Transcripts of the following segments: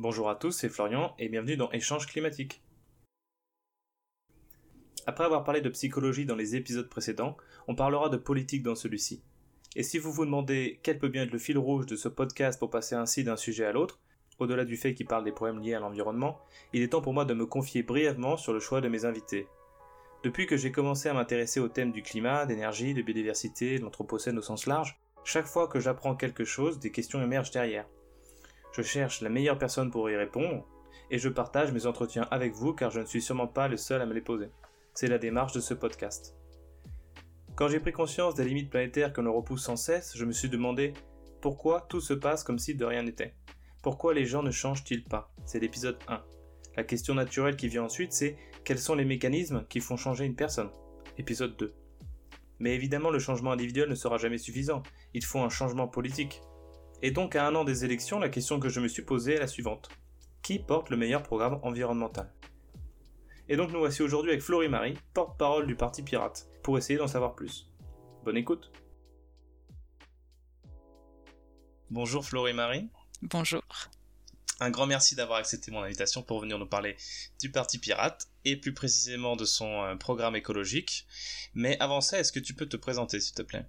Bonjour à tous, c'est Florian et bienvenue dans Échange climatique. Après avoir parlé de psychologie dans les épisodes précédents, on parlera de politique dans celui-ci. Et si vous vous demandez quel peut bien être le fil rouge de ce podcast pour passer ainsi d'un sujet à l'autre, au-delà du fait qu'il parle des problèmes liés à l'environnement, il est temps pour moi de me confier brièvement sur le choix de mes invités. Depuis que j'ai commencé à m'intéresser au thème du climat, d'énergie, de biodiversité, de l'anthropocène au sens large, chaque fois que j'apprends quelque chose, des questions émergent derrière. Je cherche la meilleure personne pour y répondre, et je partage mes entretiens avec vous car je ne suis sûrement pas le seul à me les poser. C'est la démarche de ce podcast. Quand j'ai pris conscience des limites planétaires que l'on repousse sans cesse, je me suis demandé pourquoi tout se passe comme si de rien n'était. Pourquoi les gens ne changent-ils pas? C'est l'épisode 1. La question naturelle qui vient ensuite, c'est quels sont les mécanismes qui font changer une personne? Épisode 2. Mais évidemment, le changement individuel ne sera jamais suffisant. Il faut un changement politique. Et donc, à un an des élections, la question que je me suis posée est la suivante. Qui porte le meilleur programme environnemental? Et donc, nous voici aujourd'hui avec Florie Marie, porte-parole du Parti Pirate pour essayer d'en savoir plus. Bonne écoute Bonjour Florie Marie. Bonjour. Un grand merci d'avoir accepté mon invitation pour venir nous parler du Parti Pirate et plus précisément de son euh, programme écologique. Mais avant ça, est-ce que tu peux te présenter s'il te plaît?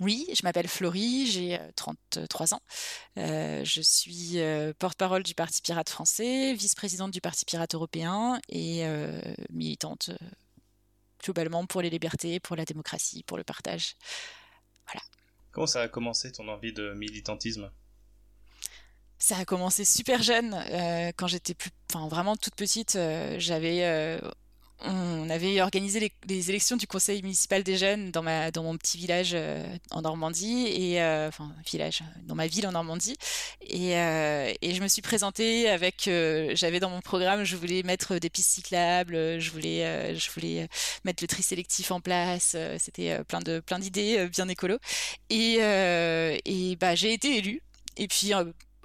Oui, je m'appelle Florie, j'ai 33 ans. Euh, je suis euh, porte-parole du Parti Pirate français, vice-présidente du Parti Pirate européen et militante globalement pour les libertés, pour la démocratie, pour le partage. Voilà. Comment ça a commencé ton envie de militantisme? Ça a commencé super jeune. Euh, quand j'étais plus, enfin vraiment toute petite, euh, j'avais euh, on avait organisé les, élections du conseil municipal des jeunes dans ma dans mon petit village euh, en Normandie et euh, enfin village dans ma ville en Normandie. Et, euh, et je me suis présentée avec j'avais dans mon programme je voulais mettre des pistes cyclables je voulais je voulais mettre le tri sélectif en place c'était plein de plein d'idées bien écolo. Et et bah j'ai été élue. Et puis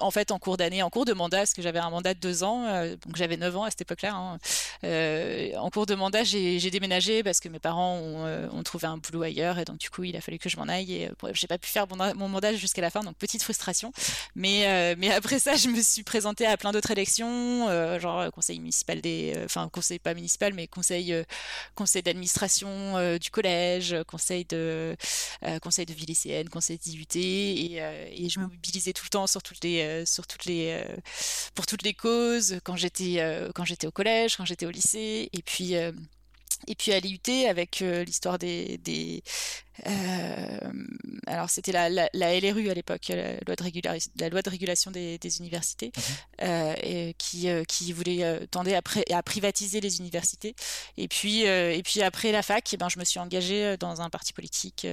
en fait en cours d'année, en cours de mandat, parce que j'avais un mandat de deux ans, euh, donc j'avais 9 ans à cette époque-là. Hein. Euh, en cours de mandat, j'ai déménagé parce que mes parents euh, ont, trouvé un boulot ailleurs et donc du coup il a fallu que je m'en aille et j'ai pas pu faire mon, mandat jusqu'à la fin, donc petite frustration. Mais, mais après ça, je me suis présentée à plein d'autres élections, genre conseil municipal des, enfin conseil pas municipal, mais conseil, conseil d'administration du collège, conseil de, conseil de vie lycéenne, conseil d'IUT et, et je me mobilisais tout le temps sur toutes les euh, euh, pour toutes les causes quand j'étais euh, quand j'étais au collège, quand j'étais au lycée, et puis et puis à l'IUT avec l'histoire des euh, alors c'était la, la, la, LRU à l'époque, la loi de, la loi de régulation des, des universités, mhm. euh, et qui, euh, qui voulait euh, tendre à, à, privatiser les universités. Et puis, et puis après la fac, eh ben, je me suis engagée dans un parti politique,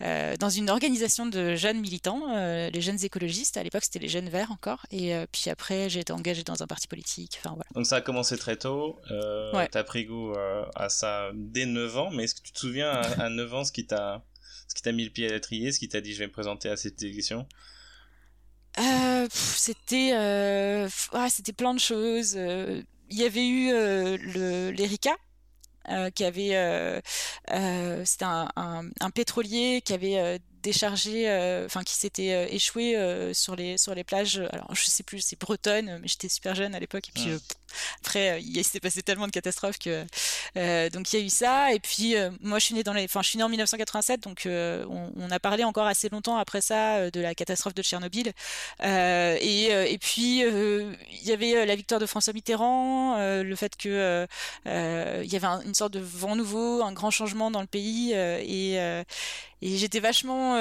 dans une organisation de jeunes militants, les jeunes écologistes. À l'époque, c'était les jeunes verts encore. Et puis après, j'ai été engagée dans un parti politique. Enfin, voilà. Donc ça a commencé très tôt. Ouais. Tu as pris goût à ça dès 9 ans. Mais est-ce que tu te souviens à, à 9 ans ce qui t'a ce qui t'a mis le pied à l'étrier, ce qui t'a dit je vais me présenter à cette élection euh, C'était euh, ah, c'était plein de choses. Euh, il y avait eu le l'Erika. qui avait c'était un, pétrolier qui avait déchargé, enfin qui s'était échoué sur les sur les plages. Alors je sais plus, c'est bretonne, mais j'étais super jeune à l'époque et puis après, euh, il s'est passé tellement de catastrophes que euh, donc il y a eu ça. Et puis euh, moi, je suis née dans les, enfin, je suis née en 1987, donc on, on, a parlé encore assez longtemps après ça de la catastrophe de Tchernobyl. et, et puis il y avait la victoire de François Mitterrand, le fait que il y avait une sorte de vent nouveau, un grand changement dans le pays et, et j'étais vachement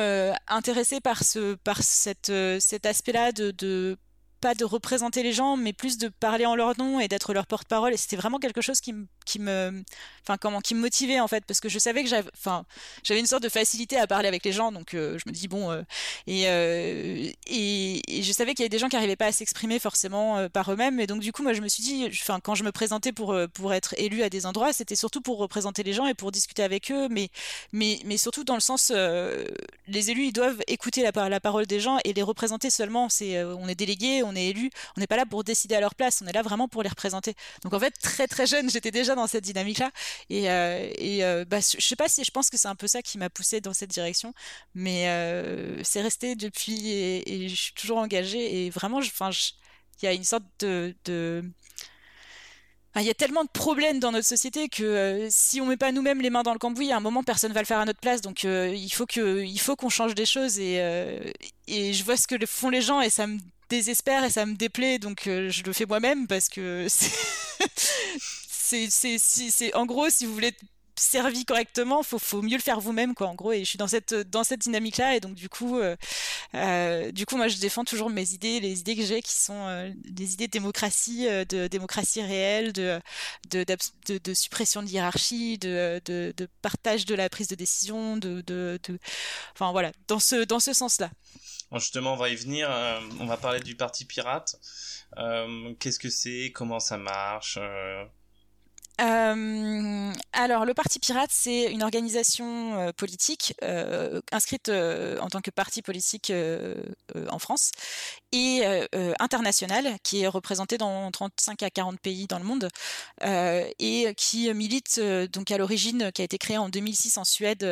intéressée par ce par cette cet aspect-là de, de pas de représenter les gens, mais plus de parler en leur nom et d'être leur porte-parole. Et c'était vraiment quelque chose qui me, qui me, enfin comment, qui me motivait en fait, parce que je savais que j'avais, enfin, j'avais une sorte de facilité à parler avec les gens, donc euh, je me dis bon, euh, euh, et, et, je savais qu'il y avait des gens qui n'arrivaient pas à s'exprimer forcément par eux-mêmes, et donc du coup moi je me suis dit, enfin quand je me présentais pour pour être élu à des endroits, c'était surtout pour représenter les gens et pour discuter avec eux, mais mais mais surtout dans le sens, les élus ils doivent écouter la, la parole des gens et les représenter seulement. C'est, on est délégué, on est élu, on n'est pas là pour décider à leur place, on est là vraiment pour les représenter. Donc en fait très très jeune, j'étais déjà dans cette dynamique-là. Et, euh, et euh, bah, sais pas si je pense que c'est un peu ça qui m'a poussé dans cette direction, mais euh, c'est resté depuis et, je suis toujours engagée. Et vraiment, enfin, il y a une sorte de, il y a tellement de problèmes dans notre société que euh, si on met pas nous-mêmes les mains dans le cambouis, à un moment personne va le faire à notre place. Donc il faut que faut qu'on change des choses et et je vois ce que font les gens et ça me désespère et ça me déplaît. Donc je le fais moi-même parce que c'est c'est c'est en gros si vous voulez servi correctement, faut, faut mieux le faire vous-même, quoi, en gros. Et je suis dans cette, dans cette dynamique-là. Et donc, du coup, euh, euh, du coup, moi, je défends toujours mes idées, les idées que j'ai qui sont euh, des idées de démocratie, de démocratie réelle, de, de, suppression de hiérarchie, de, partage de la prise de décision, de, enfin, voilà, dans ce, dans ce sens-là. justement, on va y venir. on va parler du Parti Pirate. Qu'est-ce que c'est? Comment ça marche? Euh, alors, le Parti Pirate, c'est une organisation euh, politique euh, inscrite en tant que parti politique en France et internationale qui est représentée dans 35 à 40 pays dans le monde et qui milite donc à l'origine, qui a été créée en 2006 en Suède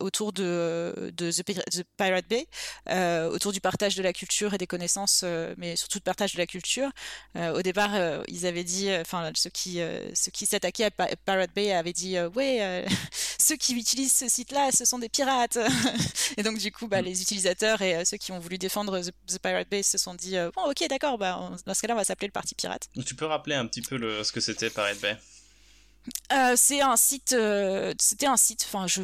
autour de, de The, Pirate Bay, autour du partage de la culture et des connaissances, mais surtout de partage de la culture. au départ, ils avaient dit, enfin, ceux qui, ceux qui à Pirate Bay avaient dit, ouais, ceux qui utilisent ce site-là, ce sont des pirates. et donc, du coup, bah, mm. les utilisateurs et ceux qui ont voulu défendre The, Pirate Bay se sont dit, bon, ok, d'accord, bah, dans ce cas-là, on va s'appeler le Parti Pirate. Tu peux rappeler un petit peu le, ce que c'était Pirate Bay? Euh, c'est un site, euh, c'était un site, enfin je,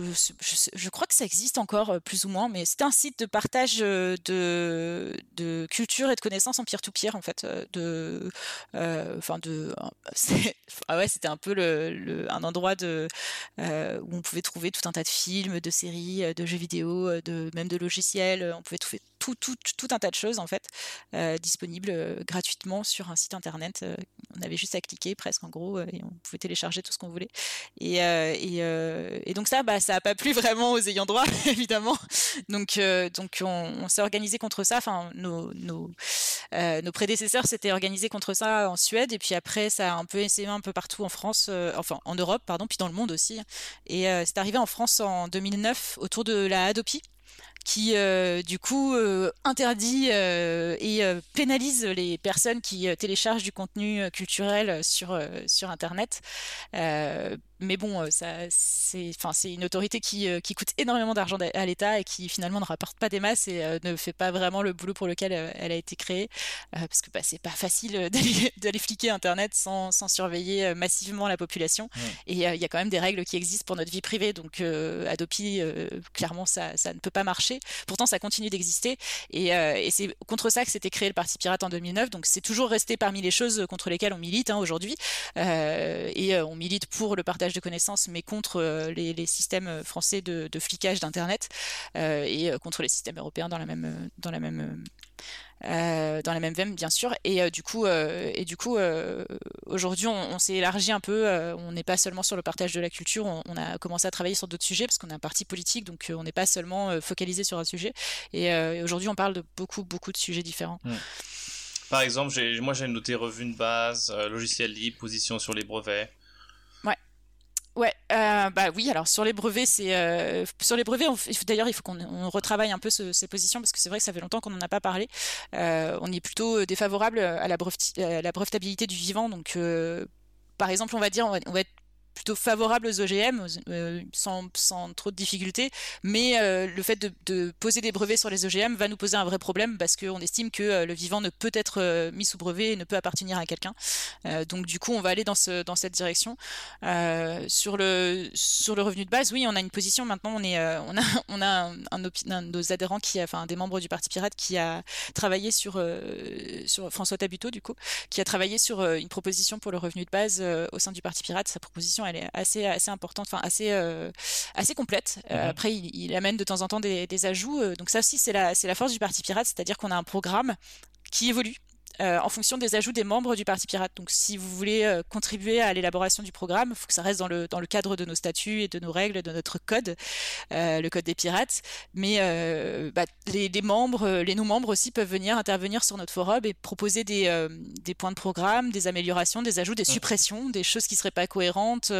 je, crois que ça existe encore euh, plus ou moins, mais c'était un site de partage de, de culture et de connaissances en peer-to-peer en fait, de, enfin de, ah ouais c'était un peu le, un endroit de, où on pouvait trouver tout un tas de films, de séries, de jeux vidéo, de même de logiciels, on pouvait trouver tout, un tas de choses en fait disponibles gratuitement sur un site internet. on avait juste à cliquer presque en gros et on pouvait télécharger tout ce qu'on voulait. Et, euh, euh, donc ça, bah, ça n'a pas plu vraiment aux ayants droit, évidemment. Donc, euh, donc on, s'est organisé contre ça. Enfin, nos, nos, nos prédécesseurs s'étaient organisés contre ça en Suède. Et puis après, ça a un peu essayé un peu partout en France, enfin en Europe, pardon, puis dans le monde aussi. Et c'est arrivé en France en 2009 autour de la Adopi qui du coup interdit et pénalise les personnes qui téléchargent du contenu culturel sur sur internet mais bon, euh, ça, c'est, enfin, c'est une autorité qui, euh, qui coûte énormément d'argent à l'État et qui finalement ne rapporte pas des masses et euh, ne fait pas vraiment le boulot pour lequel elle a été créée, parce que bah, c'est pas facile d'aller, fliquer Internet sans, sans surveiller massivement la population. Et il y a quand même des règles qui existent pour notre vie privée, donc Adopi, clairement, ça, ça ne peut pas marcher. Pourtant, ça continue d'exister et, et c'est contre ça que s'était créé le Parti Pirate en 2009. Donc c'est toujours resté parmi les choses contre lesquelles on milite hein, aujourd'hui. et on milite pour le partage de connaissances, mais contre euh, les, systèmes euh, français de, flicage d'Internet euh, et contre les systèmes européens dans la même, dans la même dans la même veine bien sûr. Et du coup et du coup aujourd'hui on, s'est élargi un peu on n'est pas seulement sur le partage de la culture on, a commencé à travailler sur d'autres sujets parce qu'on est un parti politique donc on n'est pas seulement focalisé sur un sujet. Et, aujourd'hui on parle de beaucoup beaucoup de sujets différents. Mmh. par exemple moi j'ai noté revue de base logiciel libre position sur les brevets Ouais, euh, bah oui. Alors sur les brevets, c'est euh, sur les brevets. D'ailleurs, il faut qu'on retravaille un peu ces positions parce que c'est vrai que ça fait longtemps qu'on n'en a pas parlé. Euh, on est plutôt défavorable à la, brevetabilité du vivant. Donc, par exemple, on va dire, on va être plutôt favorable aux OGM euh, sans, sans, trop de difficultés, mais euh, le fait de, poser des brevets sur les OGM va nous poser un vrai problème parce qu'on estime que euh, le vivant ne peut être mis sous brevet et ne peut appartenir à quelqu'un. donc du coup, on va aller dans, ce, dans cette direction. sur, le, sur le revenu de base, oui, on a une position maintenant. On, est, on a, on a un, un, de nos adhérents, qui a, enfin des membres du Parti Pirate, qui a travaillé sur, sur François Tabuteau, du coup, qui a travaillé sur une proposition pour le revenu de base au sein du Parti Pirate. Sa proposition elle est assez, assez importante, enfin assez, euh, assez complète. Euh, mhm. après, il, amène de temps en temps des, des ajouts. Euh, donc ça aussi, c'est la, c'est la force du Parti Pirate, c'est-à-dire qu'on a un programme qui évolue euh, en fonction des ajouts des membres du Parti Pirate. Donc si vous voulez euh, contribuer à l'élaboration du programme, il faut que ça reste dans le, dans le cadre de nos statuts et de nos règles, de notre code, euh, le code des pirates. Mais bah, les, les, membres, les non-membres aussi peuvent venir intervenir sur notre forum et proposer des, des points de programme, des améliorations, des ajouts, des suppressions, des choses qui seraient pas cohérentes.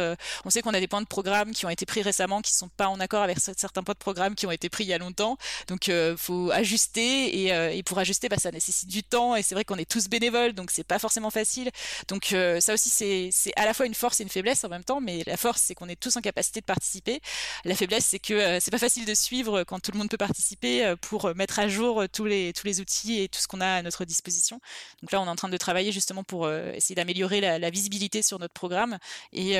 on sait qu'on a des points de programme qui ont été pris récemment qui sont pas en accord avec certains points de programme qui ont été pris il y a longtemps. Donc faut ajuster et, et pour ajuster, bah, ça nécessite du temps et c'est vrai qu'on est tous bénévoles, donc c'est pas forcément facile. Donc ça aussi, c'est à la fois une force et une faiblesse en même temps, mais la force, c'est qu'on est tous en capacité de participer. La faiblesse, c'est que c'est pas facile de suivre quand tout le monde peut participer pour mettre à jour tous les, tous les outils et tout ce qu'on a à notre disposition. Donc là, on est en train de travailler justement pour essayer d'améliorer la, visibilité sur notre programme et,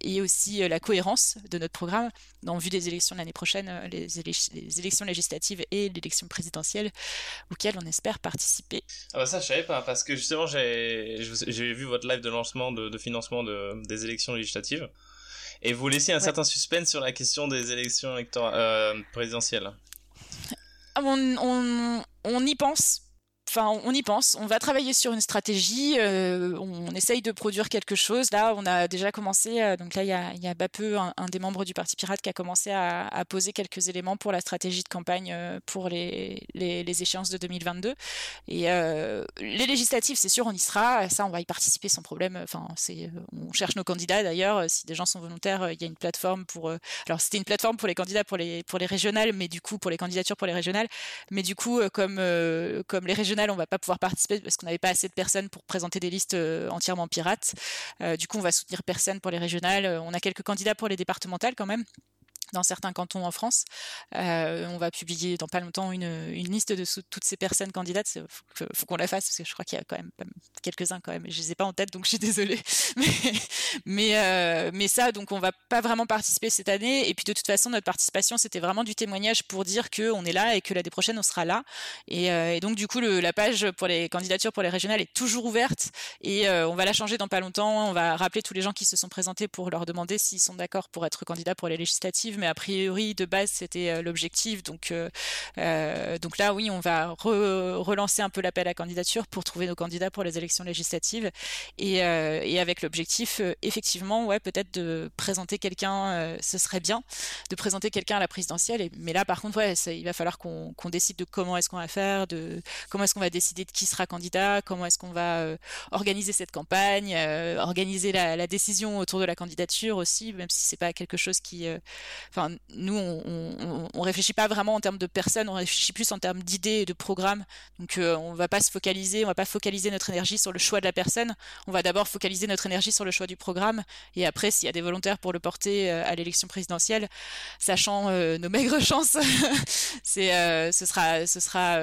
et aussi la cohérence de notre programme en vue des élections de l'année prochaine, les, les, élections législatives et l'élection présidentielle, auxquelles on espère participer. Ah bah ça, je savais pas, parce que justement, j'ai vu votre live de lancement de, financement de, des élections législatives, et vous laissez un certain suspense sur la question des élections euh, présidentielles. Ah, on, on, on y pense, Enfin, on y pense. On va travailler sur une stratégie. Euh, on essaye de produire quelque chose. Là, on a déjà commencé. Euh, donc là, il y a, il y a peu, un, des membres du Parti Pirate, qui a commencé à, poser quelques éléments pour la stratégie de campagne euh, pour les, les, échéances de 2022. Et les législatives, c'est sûr, on y sera. Ça, on va y participer sans problème. Enfin, c'est, on cherche nos candidats d'ailleurs. Si des gens sont volontaires, il y a une plateforme pour. alors, c'était une plateforme pour les candidats pour les pour les régionales, mais du coup pour les candidatures pour les régionales. Mais du coup, comme comme les régionales on va pas pouvoir participer parce qu'on n'avait pas assez de personnes pour présenter des listes euh, entièrement pirates. Euh, du coup, on va soutenir personne pour les régionales. Euh, on a quelques candidats pour les départementales quand même dans certains cantons en France. Euh, on va publier dans pas longtemps une, liste de toutes ces personnes candidates. Il faut, qu'on la fasse parce que je crois qu'il y a quand même quelques-uns quand même. Je les ai pas en tête donc je suis désolée. Euh, mais, ça, donc on va pas vraiment participer cette année. Et puis de toute façon, notre participation, c'était vraiment du témoignage pour dire qu'on est là et que l'année prochaine, on sera là. Et, euh, donc du coup, la page pour les candidatures pour les régionales est toujours ouverte et on va la changer dans pas longtemps. On va rappeler tous les gens qui se sont présentés pour leur demander s'ils sont d'accord pour être candidats pour les législatives mais a priori de base c'était euh, l'objectif. Donc, euh, euh, donc là, oui, on va relancer un peu l'appel à candidature pour trouver nos candidats pour les élections législatives et, avec l'objectif, effectivement, ouais, peut-être de présenter quelqu'un, ce serait bien, de présenter quelqu'un à la présidentielle. Mais là, par contre, il va falloir qu'on décide de comment est-ce qu'on va faire, de comment est-ce qu'on va décider de qui sera candidat, comment est-ce qu'on va organiser cette campagne, organiser la, la, décision autour de la candidature aussi, même si c'est pas quelque chose qui, enfin, nous, on, on, réfléchit pas vraiment en termes de personnes, on réfléchit plus en termes d'idées et de programmes. Donc, euh, on va pas se focaliser, on va pas focaliser notre énergie sur le choix de la personne. On va d'abord focaliser notre énergie sur le choix du programme. Et après, s'il y a des volontaires pour le porter euh, à l'élection présidentielle, sachant euh, nos maigres chances, c'est, ce sera, ce sera,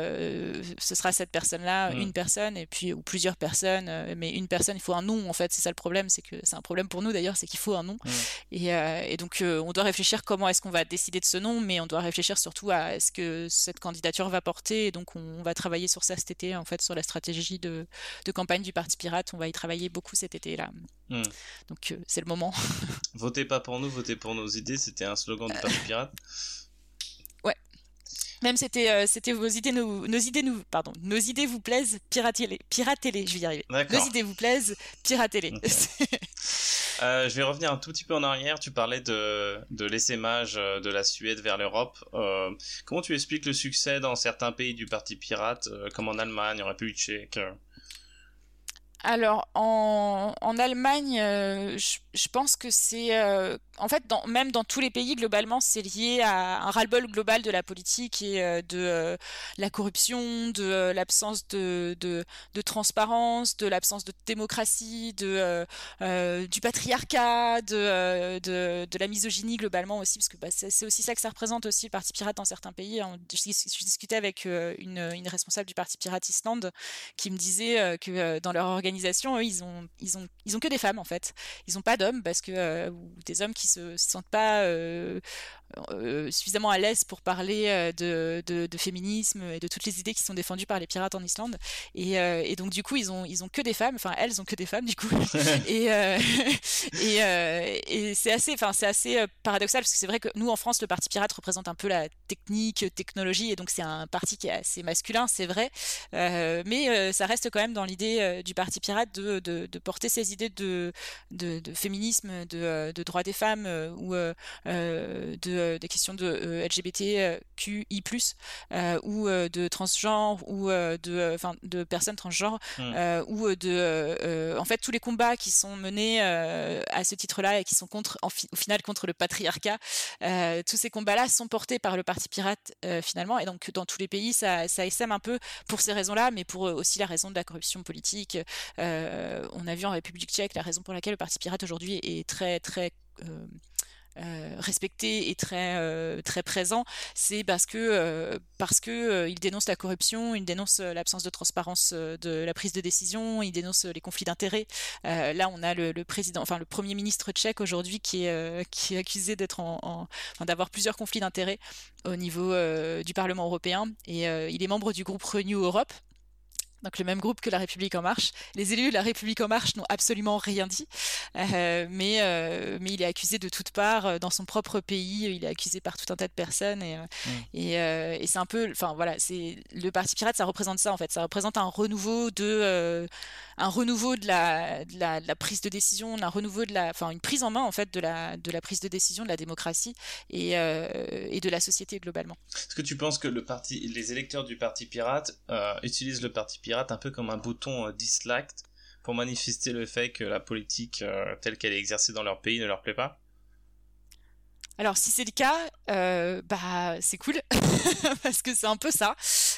ce sera cette personne-là, mm. une personne, et puis ou plusieurs personnes. mais une personne, il faut un nom. En fait, c'est ça le problème, c'est que c'est un problème pour nous d'ailleurs, c'est qu'il faut un nom. Mm. Et, et, donc, on doit réfléchir comment est-ce qu'on va décider de ce nom, mais on doit réfléchir surtout à ce que cette candidature va porter. Et donc, on va travailler sur ça cet été, en fait, sur la stratégie de, campagne du Parti Pirate. On va y travailler beaucoup cet été-là. Hmm. Donc, euh, c'est le moment. votez pas pour nous, votez pour nos idées. C'était un slogan du Parti Pirate. Ouais. Même c'était euh, c'était vos idées nos, nos, idées nous pardon nos idées vous plaisent piratez-les piratez-les je vais y arriver nos idées vous plaisent piratez-les Euh, je vais revenir un tout petit peu en arrière. Tu parlais de, de l'essaimage euh, de la Suède vers l'Europe. Euh, comment tu expliques le succès dans certains pays du Parti pirate, comme en Allemagne, en République tchèque alors, en, en Allemagne, je, pense que c'est en fait, même dans tous les pays, globalement, c'est lié à un ras-le-bol global de la politique et euh, de euh, la corruption, de euh, l'absence de, transparence, de l'absence de démocratie, de, du patriarcat, de, de, la misogynie globalement aussi, parce que bah, c'est aussi ça que ça représente aussi le Parti Pirate dans certains pays. Je, je discutais avec une, responsable du Parti Pirate Islande qui me disait que dans leur organisation, ils ont, ils ont, ils ont que des femmes en fait. Ils n'ont pas d'hommes parce que ou des hommes qui se, se sentent pas euh, euh, suffisamment à l'aise pour parler euh, de, de, féminisme et de toutes les idées qui sont défendues par les pirates en Islande. Et, et donc du coup, ils ont, ils ont que des femmes, enfin elles ont que des femmes du coup. et et, et c'est assez, enfin c'est assez paradoxal parce que c'est vrai que nous en France, le parti pirate représente un peu la technique, technologie, et donc c'est un parti qui est assez masculin, c'est vrai, mais ça reste quand même dans l'idée du parti pirate de, de, de, porter ces idées de, de, de féminisme, de, de droits des femmes ou de de des questions de LGBTQI+ ou de transgenre ou de enfin de personnes transgenres mmh. ou de en fait tous les combats qui sont menés à ce titre-là et qui sont contre au final contre le patriarcat, tous ces combats-là sont portés par le Parti pirate finalement et donc dans tous les pays ça ça essaime un peu pour ces raisons-là, mais pour aussi la raison de la corruption politique. on a vu en République tchèque la raison pour laquelle le Parti pirate aujourd'hui est très très euh, respecté et très euh, très présent, c'est parce que euh, dénonce la corruption, il dénonce l'absence de transparence de la prise de décision, il dénonce les conflits d'intérêts. là, on a le, président, enfin le premier ministre tchèque aujourd'hui qui est qui est accusé d'avoir plusieurs conflits d'intérêts au niveau du Parlement européen et il est membre du groupe Renew Europe donc le même groupe que La République en marche. Les élus de La République en marche n'ont absolument rien dit, euh, mais, euh, mais il est accusé de toutes parts euh, dans son propre pays. Il est accusé par tout un tas de personnes et, mm. et, et c'est un peu, enfin voilà, c'est le Parti pirate, ça représente ça en fait. Ça représente un renouveau de, un renouveau de la, de la, de la, prise de décision, un renouveau de la, enfin une prise en main en fait de la, de la prise de décision, de la démocratie et, et de la société globalement. Est-ce que tu penses que le parti, les électeurs du Parti pirate utilisent le Parti pirate un peu comme un bouton euh, disliked pour manifester le fait que la politique euh, telle qu'elle est exercée dans leur pays ne leur plaît pas alors si c'est le cas, euh, bah c'est cool parce que c'est un peu ça.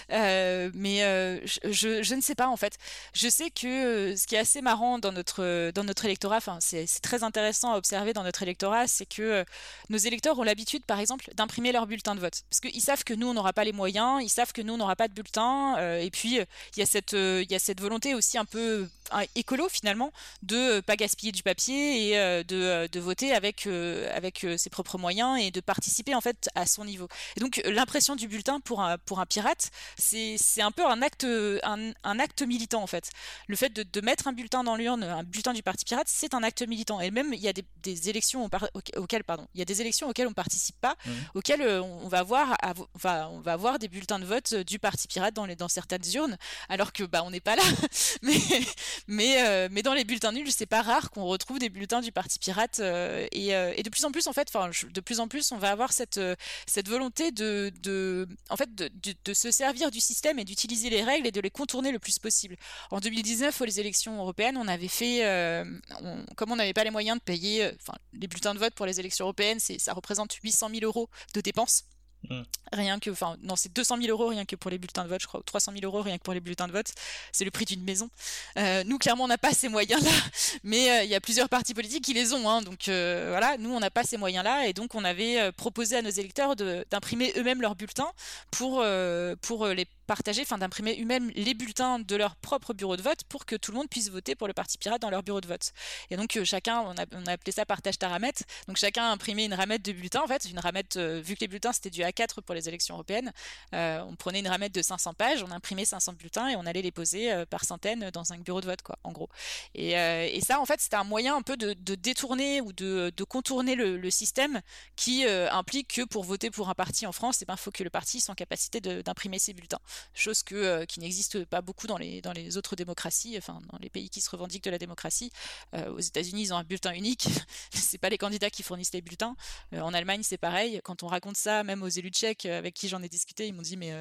Euh, mais euh, je, ne sais pas en fait. Je sais que ce qui est assez marrant dans notre dans notre électorat, enfin c'est très intéressant à observer dans notre électorat, c'est que nos électeurs ont l'habitude, par exemple, d'imprimer leur bulletin de vote parce qu'ils savent que nous on n'aura pas les moyens, ils savent que nous on n'aura pas de bulletin, et puis il y a cette il y a cette volonté aussi un peu écolo finalement de pas gaspiller du papier et de, de voter avec avec ses propres moyens et de participer en fait à son niveau. Et donc l'impression du bulletin pour un, pour un pirate, c'est un peu un acte, un, un, acte militant en fait. Le fait de, de mettre un bulletin dans l'urne, un bulletin du parti pirate, c'est un acte militant. Et même il y a des, des élections auxquelles, pardon, il y a des élections auxquelles on participe pas, mmh. auxquelles euh, on va avoir, enfin, on va avoir des bulletins de vote du parti pirate dans, les, dans certaines urnes, alors que bah on n'est pas là. mais mais euh, mais dans les bulletins nuls, c'est pas rare qu'on retrouve des bulletins du parti pirate euh, et, et, de plus en plus en fait, enfin de plus en plus, on va avoir cette, euh, volonté de, de en fait, de, de, se servir du système et d'utiliser les règles et de les contourner le plus possible. En 2019, aux élections européennes, on avait fait, euh, comme on n'avait pas les moyens de payer, euh, les bulletins de vote pour les élections européennes, ça représente 800 000 euros de dépenses. Mm. Rien que, enfin, non, c'est 200 000 euros rien que pour les bulletins de vote, je crois, 300 000 euros rien que pour les bulletins de vote. C'est le prix d'une maison. Euh, nous, clairement, on n'a pas ces moyens-là, mais euh, il y a plusieurs partis politiques qui les ont. Hein, donc euh, voilà, nous, on n'a pas ces moyens-là, et donc on avait proposé à nos électeurs d'imprimer eux-mêmes leurs bulletins pour, pour les d'imprimer eux-mêmes les bulletins de leur propre bureau de vote pour que tout le monde puisse voter pour le parti pirate dans leur bureau de vote. Et donc euh, chacun, on a, appelé ça partage ta ramette. Donc chacun a imprimé une ramette de bulletins. En fait, une ramette, euh, vu que les bulletins c'était du A4 pour les élections européennes, euh, on prenait une ramette de 500 pages, on imprimait 500 bulletins et on allait les poser par centaines dans un bureau de vote, quoi, en gros. Et, ça, en fait, c'était un moyen un peu de, détourner ou de, contourner le, le, système qui implique que pour voter pour un parti en France, il eh ben, faut que le parti soit en capacité d'imprimer ses bulletins chose que, euh, qui n'existe pas beaucoup dans les, dans les autres démocraties, enfin dans les pays qui se revendiquent de la démocratie. Euh, aux États-Unis, ils ont un bulletin unique, c'est pas les candidats qui fournissent les bulletins. Euh, en Allemagne, c'est pareil. Quand on raconte ça, même aux élus tchèques avec qui j'en ai discuté, ils m'ont dit mais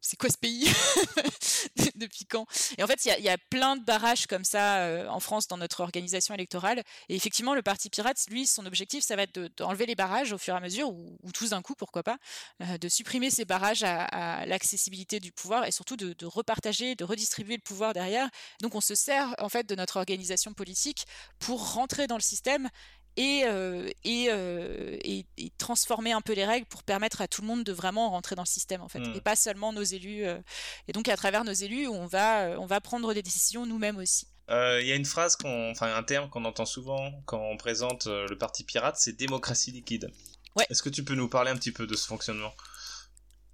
c'est quoi ce pays Depuis quand? Et en fait, il y, a plein de barrages comme ça euh, en France dans notre organisation électorale. Et effectivement, le Parti Pirate, lui, son objectif, ça va être d'enlever les barrages au fur et à mesure, ou, ou tous d'un coup, pourquoi pas, euh, de supprimer ces barrages à, à l'accessibilité du pouvoir et surtout de, de, repartager, de redistribuer le pouvoir derrière. Donc, on se sert en fait de notre organisation politique pour rentrer dans le système et, euh, euh, et, et, transformer un peu les règles pour permettre à tout le monde de vraiment rentrer dans le système en fait mmh. et pas seulement nos élus euh. et donc à travers nos élus on va on va prendre des décisions nous-mêmes aussi il y a une phrase enfin un terme qu'on entend souvent quand on présente le parti pirate c'est démocratie liquide ouais. est-ce que tu peux nous parler un petit peu de ce fonctionnement?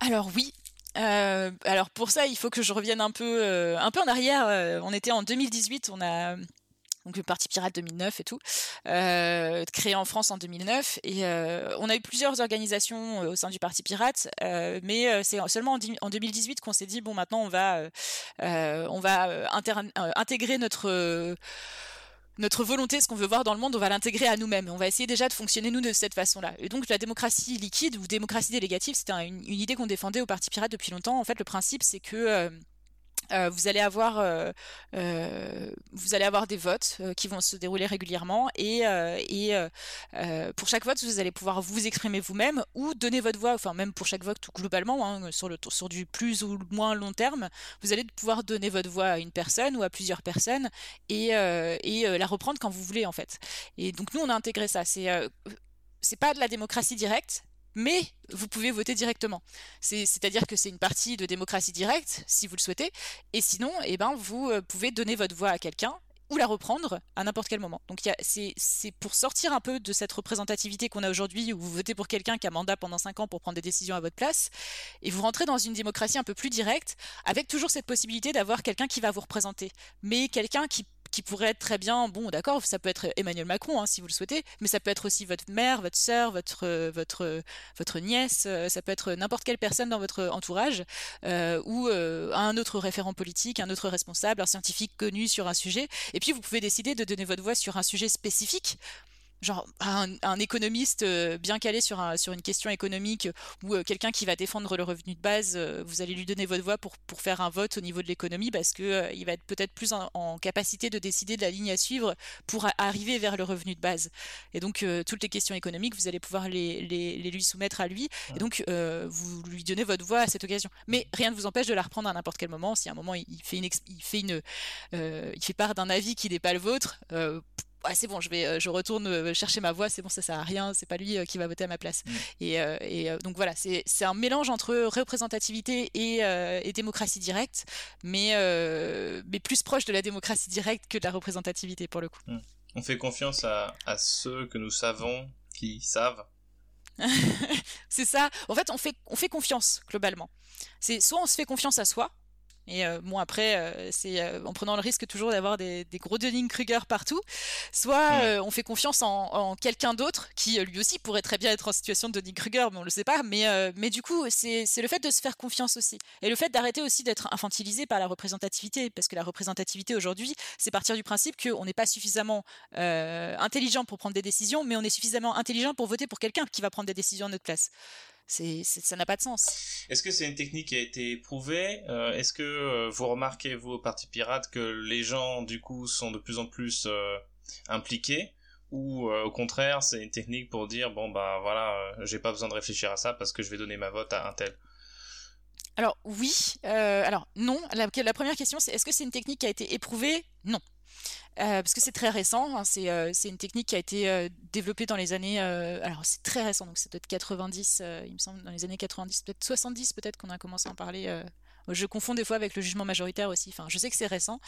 Alors oui, euh, alors pour ça, il faut que je revienne un peu, un peu en arrière. on était en 2018, on a donc le Parti Pirate 2009 et tout, euh, créé en France en 2009. Et euh, on a eu plusieurs organisations euh, au sein du Parti Pirate, mais c'est seulement en, 2018 qu'on s'est dit bon maintenant on va on va intégrer notre notre volonté, ce qu'on veut voir dans le monde, on va l'intégrer à nous-mêmes. On va essayer déjà de fonctionner nous de cette façon-là. Et donc la démocratie liquide ou démocratie délégative, c'était une, une, idée qu'on défendait au Parti Pirate depuis longtemps. En fait, le principe, c'est que euh, euh, vous allez avoir euh, vous allez avoir des votes qui vont se dérouler régulièrement et, pour chaque vote vous allez pouvoir vous exprimer vous-même ou donner votre voix enfin même pour chaque vote globalement hein, sur du plus ou moins long terme vous allez pouvoir donner votre voix à une personne ou à plusieurs personnes et, et la reprendre quand vous voulez en fait. Et donc nous on a intégré ça. C'est c'est pas de la démocratie directe mais vous pouvez voter directement. C'est-à-dire que c'est une partie de démocratie directe, si vous le souhaitez, et sinon, eh ben, vous euh, pouvez donner votre voix à quelqu'un ou la reprendre à n'importe quel moment. Donc c'est pour sortir un peu de cette représentativité qu'on a aujourd'hui, où vous votez pour quelqu'un qui a mandat pendant 5 ans pour prendre des décisions à votre place, et vous rentrez dans une démocratie un peu plus directe, avec toujours cette possibilité d'avoir quelqu'un qui va vous représenter, mais quelqu'un qui qui pourrait être très bien, bon d'accord, ça peut être Emmanuel Macron hein, si vous le souhaitez, mais ça peut être aussi votre mère, votre sœur, votre, votre, votre nièce, euh, ça peut être n'importe quelle personne dans votre entourage, euh, ou euh, un autre référent politique, un autre responsable, un scientifique connu sur un sujet, et puis vous pouvez décider de donner votre voix sur un sujet spécifique genre un, économiste euh, bien calé sur, un, sur une question économique ou euh, quelqu'un qui va défendre le revenu de base, euh, vous allez lui donner votre voix pour, pour faire un vote au niveau de l'économie parce que il va être peut-être plus en, capacité de décider de la ligne à suivre pour arriver vers le revenu de base. Et donc toutes les questions économiques, vous allez pouvoir les, les, les lui soumettre à lui. Et donc vous lui donnez votre voix à cette occasion. Mais rien ne vous empêche de la reprendre à n'importe quel moment. Si à un moment il, fait une, il fait une, il fait part d'un avis qui n'est pas le vôtre c'est bon, je vais, euh, je retourne euh, chercher ma voix, c'est bon, ça sert à rien, c'est pas lui euh, qui va voter à ma place. Mm. Et, et donc voilà, c'est un mélange entre représentativité et, et démocratie directe, mais, mais plus proche de la démocratie directe que de la représentativité pour le coup. Mm. On fait confiance à, à ceux que nous savons qui savent. c'est ça. En fait, on fait, on fait confiance globalement. C'est soit on se fait confiance à soi, et euh, bon, après, euh, c'est euh, en prenant le risque toujours d'avoir des, des gros Dunning-Kruger partout. Soit on fait confiance en, en quelqu'un d'autre qui lui aussi pourrait très bien être en situation de Dunning-Kruger, mais on le sait pas. Mais, mais du coup, c'est le fait de se faire confiance aussi. Et le fait d'arrêter aussi d'être infantilisé par la représentativité. Parce que la représentativité aujourd'hui, c'est partir du principe qu'on n'est pas suffisamment intelligent pour prendre des décisions, mais on est suffisamment intelligent pour voter pour quelqu'un qui va prendre des décisions à notre place c'est, ça n'a pas de sens. Est-ce que c'est une technique qui a été éprouvée euh, Est-ce que euh, vous remarquez, vous, au Parti Pirate, que les gens, du coup, sont de plus en plus euh, impliqués? Ou au contraire, c'est une technique pour dire, bon, bah voilà, j'ai pas besoin de réfléchir à ça parce que je vais donner ma vote à un tel? Alors oui, alors non. La, la première question, c'est est-ce que c'est une technique qui a été éprouvée? Non. Euh, parce que c'est très récent. Hein, euh, c'est une technique qui a été euh, développée dans les années. alors c'est très récent, donc c'est peut-être 90, il me semble, dans les années 90, peut-être 70, peut-être qu'on a commencé à en parler. Je confonds des fois avec le jugement majoritaire aussi. Enfin, je sais que c'est récent.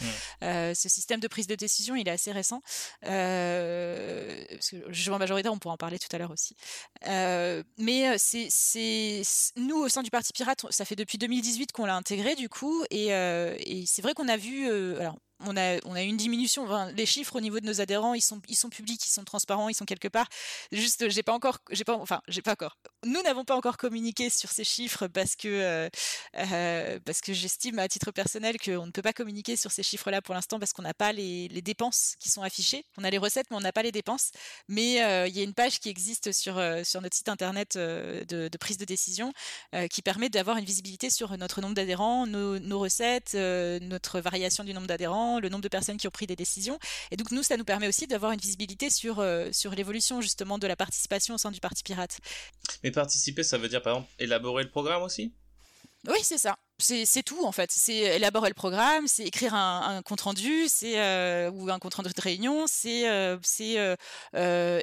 ce système de prise de décision, il est assez récent. parce que le jugement majoritaire, on pourra en parler tout à l'heure aussi. mais c'est nous au sein du Parti Pirate, ça fait depuis 2018 qu'on l'a intégré du coup, et, et c'est vrai qu'on a vu. alors on a, une diminution. les chiffres au niveau de nos adhérents, ils sont, publics, ils sont transparents, ils sont quelque part. Juste, j'ai pas encore, j'ai pas, enfin, j'ai pas encore. Nous n'avons pas encore communiqué sur ces chiffres parce que, euh, euh, parce que j'estime à titre personnel qu'on ne peut pas communiquer sur ces chiffres-là pour l'instant parce qu'on n'a pas les, dépenses qui sont affichées. On a les recettes, mais on n'a pas les dépenses. Mais euh, il y a une page qui existe sur, sur notre site internet de, prise de décision qui permet d'avoir une visibilité sur notre nombre d'adhérents, nos recettes, notre variation du nombre d'adhérents le nombre de personnes qui ont pris des décisions. Et donc nous, ça nous permet aussi d'avoir une visibilité sur, euh, sur l'évolution justement de la participation au sein du Parti Pirate. Mais participer, ça veut dire par exemple élaborer le programme aussi? Oui, c'est ça. C'est tout en fait. C'est élaborer le programme, c'est écrire un, compte rendu, c'est euh, ou un compte rendu de réunion, c'est euh, c'est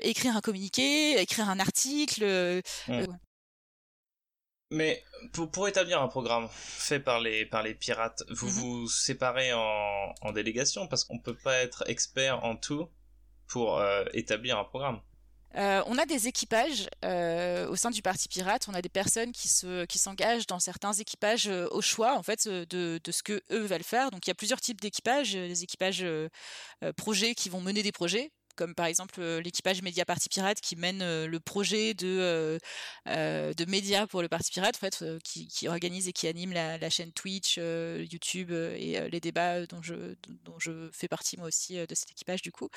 écrire un communiqué, écrire un article. Mais pour, pour, établir un programme fait par les, par les pirates, vous mhm. vous séparez en, en délégation parce qu'on peut pas être expert en tout pour euh, établir un programme. Euh, on a des équipages euh, au sein du parti pirate. On a des personnes qui se qui s'engagent dans certains équipages euh, au choix en fait de, de, ce que eux veulent faire. Donc il y a plusieurs types d'équipages. Des équipages projets qui vont mener des projets comme par exemple l'équipage Média Parti Pirate qui mène le projet de, de médias pour le Parti Pirate, en fait, qui, organise et qui anime la, la chaîne Twitch, YouTube et les débats dont je, dont je fais partie moi aussi de cet équipage du coup.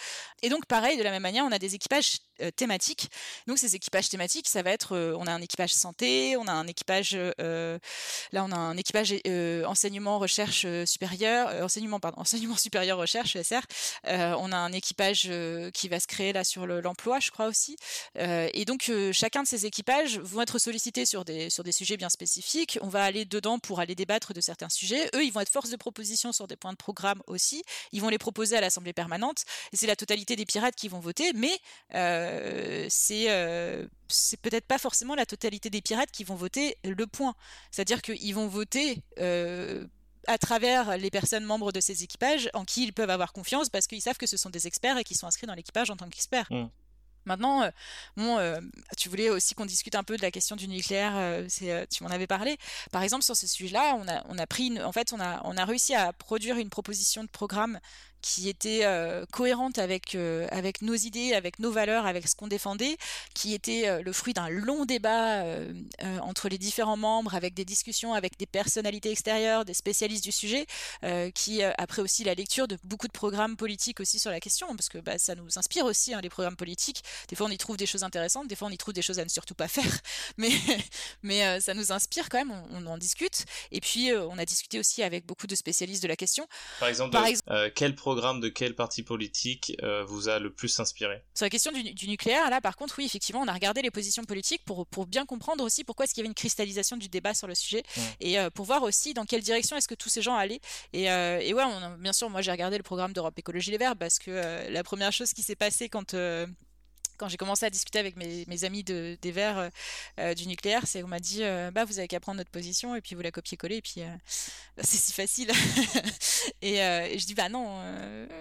Et donc pareil, de la même manière, on a des équipages thématiques. Donc ces équipages thématiques, ça va être, on a un équipage santé, on a un équipage, là on a un équipage enseignement recherche supérieure, enseignement pardon, enseignement supérieur recherche ESR. on a un équipage qui va se créer là sur l'emploi, je crois aussi. Euh, et donc euh, chacun de ces équipages vont être sollicités sur des sur des sujets bien spécifiques. On va aller dedans pour aller débattre de certains sujets. Eux, ils vont être force de proposition sur des points de programme aussi. Ils vont les proposer à l'assemblée permanente. C'est la totalité des pirates qui vont voter, mais euh, c'est c'est peut-être pas forcément la totalité des pirates qui vont voter le point. C'est-à-dire qu'ils vont voter à travers les personnes membres de ces équipages en qui ils peuvent avoir confiance parce qu'ils savent que ce sont des experts et qu'ils sont inscrits dans l'équipage en tant qu'experts. Mmh. Maintenant, euh, bon, euh, tu voulais aussi qu'on discute un peu de la question du nucléaire. Euh, tu m'en avais parlé. Par exemple, sur ce sujet-là, on a, on a pris, en fait, on a, on a réussi à produire une proposition de programme qui était euh, cohérente avec, euh, avec nos idées, avec nos valeurs, avec ce qu'on défendait, qui était euh, le fruit d'un long débat entre les différents membres, avec des discussions avec des personnalités extérieures, des spécialistes du sujet, qui, après aussi la lecture de beaucoup de programmes politiques aussi sur la question, parce que bah, ça nous inspire aussi, hein, les programmes politiques. Des fois, on y trouve des choses intéressantes, des fois, on y trouve des choses à ne surtout pas faire, mais, mais ça nous inspire quand même, on, en discute. Et puis, on a discuté aussi avec beaucoup de spécialistes de la question. Par exemple, Par exemple quel programme de quel parti politique euh, vous a le plus inspiré? Sur la question du, nucléaire, là par contre, oui, effectivement, on a regardé les positions politiques pour, pour bien comprendre aussi pourquoi est-ce qu'il y avait une cristallisation du débat sur le sujet et euh, pour voir aussi dans quelle direction est-ce que tous ces gens allaient. Et, euh, et ouais, on bien sûr, moi j'ai regardé le programme d'Europe Écologie Les Verts parce que la première chose qui s'est passée quand quand j'ai commencé à discuter avec mes, amis de, des Verts euh, euh, du nucléaire, c'est on m'a dit euh, bah vous avez qu'à prendre notre position et puis vous la copier-coller et puis c'est si facile. et, je dis bah non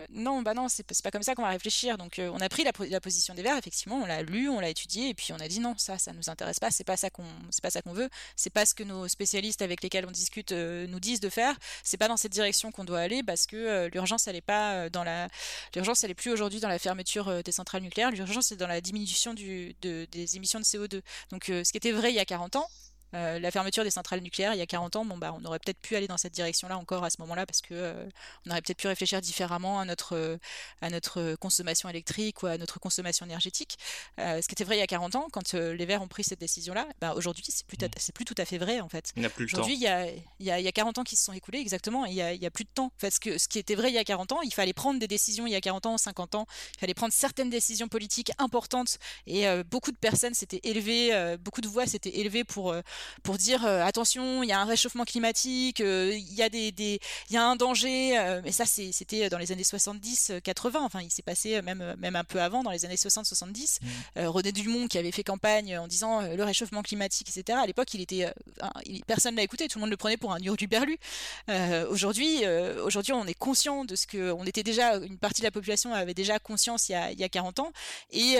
non bah non c'est pas comme ça qu'on va réfléchir. Donc on a pris la, position des Verts effectivement, on l'a lu, on l'a étudié et puis on a dit non ça ça nous intéresse pas, c'est pas ça qu'on c'est pas ça qu'on veut, c'est pas ce que nos spécialistes avec lesquels on discute nous disent de faire, c'est pas dans cette direction qu'on doit aller parce que l'urgence elle est pas dans la l'urgence elle plus aujourd'hui dans la fermeture des centrales nucléaires, l'urgence c'est dans la diminution des émissions de CO2. Donc euh, ce qui était vrai il y a 40 ans, euh, la fermeture des centrales nucléaires il y a 40 ans, bon bah on aurait peut-être pu aller dans cette direction-là encore à ce moment-là parce que euh, on aurait peut-être pu réfléchir différemment à notre euh, à notre consommation électrique ou à notre consommation énergétique. ce qui était vrai il y a 40 ans quand les Verts ont pris cette décision-là, bah aujourd'hui c'est plus c'est plus tout à fait vrai en fait. Aujourd'hui il y a, il y, a, il y a 40 ans qui se sont écoulés exactement et il y a, y a plus de temps. En fait, ce, que, ce qui était vrai il y a 40 ans, il fallait prendre des décisions il y a 40 ans, 50 ans, il fallait prendre certaines décisions politiques importantes et beaucoup de personnes s'étaient élevées, beaucoup de voix s'étaient élevées pour pour dire euh, attention, il y a un réchauffement climatique, euh, il y a des, des y a un danger. Euh, mais ça, c'était dans les années 70-80. Enfin, il s'est passé même même un peu avant, dans les années 60-70. Mmh. René Dumont qui avait fait campagne en disant le réchauffement climatique, etc. À l'époque, il était personne l'a écouté, tout le monde le prenait pour un hurluberlu. aujourd'hui, aujourd'hui, on est conscient de ce que on était déjà une partie de la population avait déjà conscience il y a, il y a 40 ans et,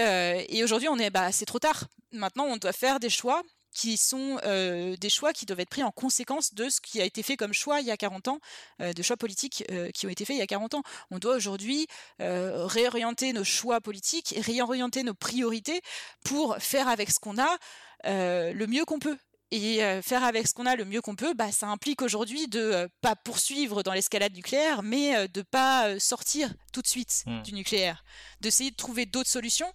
et aujourd'hui on est bah c'est trop tard. Maintenant, on doit faire des choix qui sont euh, des choix qui doivent être pris en conséquence de ce qui a été fait comme choix il y a 40 ans, euh, de choix politiques euh, qui ont été faits il y a 40 ans. On doit aujourd'hui réorienter nos choix politiques réorienter nos priorités pour faire avec ce qu'on a le mieux qu'on peut. Et faire avec ce qu'on a le mieux qu'on peut, bah, ça implique aujourd'hui de pas poursuivre dans l'escalade nucléaire, mais de pas sortir tout de suite mmh. du nucléaire, d'essayer de trouver d'autres solutions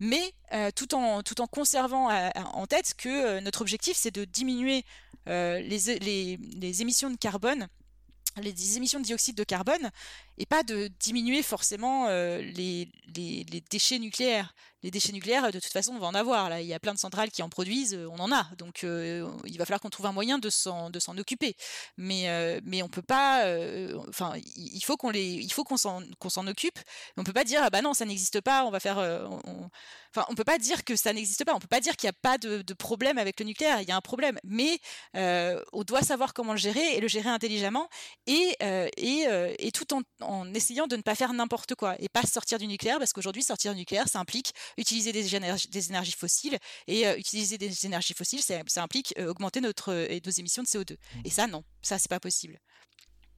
mais euh, tout, en, tout en conservant euh, en tête que euh, notre objectif, c'est de diminuer les, émissions de carbone les émissions de dioxyde de carbone et pas de diminuer forcément les, les, les, déchets nucléaires les déchets nucléaires, de toute façon, on va en avoir. Là, il y a plein de centrales qui en produisent, on en a. Donc, euh, il va falloir qu'on trouve un moyen de s'en occuper. Mais euh, mais on peut pas. Euh, enfin, il faut qu'on les, il faut qu'on s'en qu'on occupe. On peut pas dire ah bah non, ça n'existe pas. On va faire. Enfin, on peut pas dire que ça n'existe pas. On peut pas dire qu'il n'y a pas de, de, problème avec le nucléaire. Il y a un problème, mais on doit savoir comment le gérer et le gérer intelligemment et et, et tout essayant de ne pas faire n'importe quoi et pas sortir du nucléaire parce qu'aujourd'hui sortir du nucléaire, ça implique utiliser des, énergies, des énergies fossiles et euh, utiliser des énergies fossiles, ça, implique euh, augmenter notre, euh, nos émissions de CO2. Mmh. Et ça, non, ça, c'est pas possible.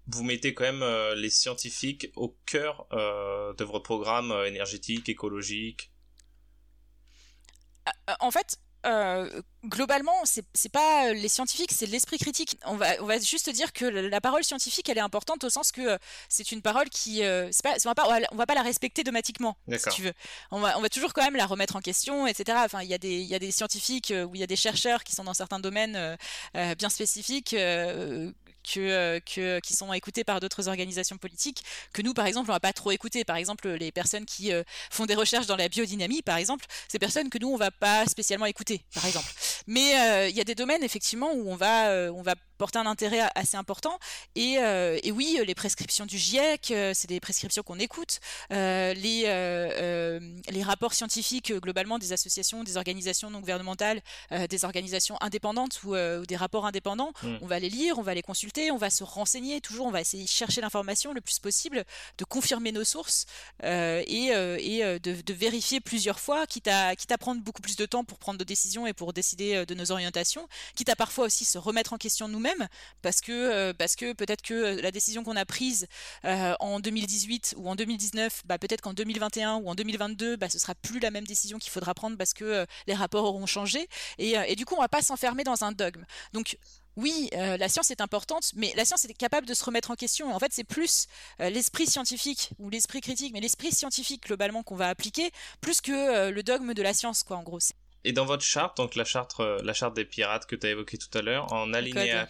vous mettez quand même les scientifiques au cœur de votre programme énergétique, écologique? En fait, euh, globalement, c'est pas les scientifiques, c'est l'esprit critique. On va, on va juste dire que la parole scientifique, elle est importante au sens que euh, c'est une parole qui, euh, pas, on, va pas, on va pas la respecter dogmatiquement, si tu veux. On va, on va toujours quand même la remettre en question, etc. Enfin, il y a des, il y a des scientifiques ou il y a des chercheurs qui sont dans certains domaines bien spécifiques que, que, qui sont écoutés par d'autres organisations politiques que nous, par exemple, on va pas trop écouter. Par exemple, les personnes qui font des recherches dans la biodynamie, par exemple, ces personnes que nous, on va pas spécialement écouter par exemple. Mais euh, il y a des domaines effectivement où on va, euh, on va porter un intérêt assez important. Et, euh, et oui, les prescriptions du GIEC, c'est des prescriptions qu'on écoute. les, les rapports scientifiques globalement des associations, des organisations non gouvernementales, des organisations indépendantes ou, des rapports indépendants, mmh. on va les lire, on va les consulter, on va se renseigner. Toujours, on va essayer de chercher l'information le plus possible, de confirmer nos sources et, et de, de, vérifier plusieurs fois, quitte à, quitte à prendre beaucoup plus de temps pour prendre de décisions et pour décider euh, de nos orientations, quitte à parfois aussi se remettre en question nous-mêmes, parce que, euh, parce que peut-être que euh, la décision qu'on a prise en 2018 ou en 2019, bah, peut-être qu'en 2021 ou en 2022, bah, ce sera plus la même décision qu'il faudra prendre parce que les rapports auront changé. Et, et, du coup, on va pas s'enfermer dans un dogme. Donc, oui, la science est importante, mais la science est capable de se remettre en question. En fait, c'est plus l'esprit scientifique ou l'esprit critique, mais l'esprit scientifique globalement qu'on va appliquer, plus que le dogme de la science, quoi, en gros. Et dans votre charte, donc la charte, euh, la charte des pirates que tu as évoqué tout à l'heure, en alinéa.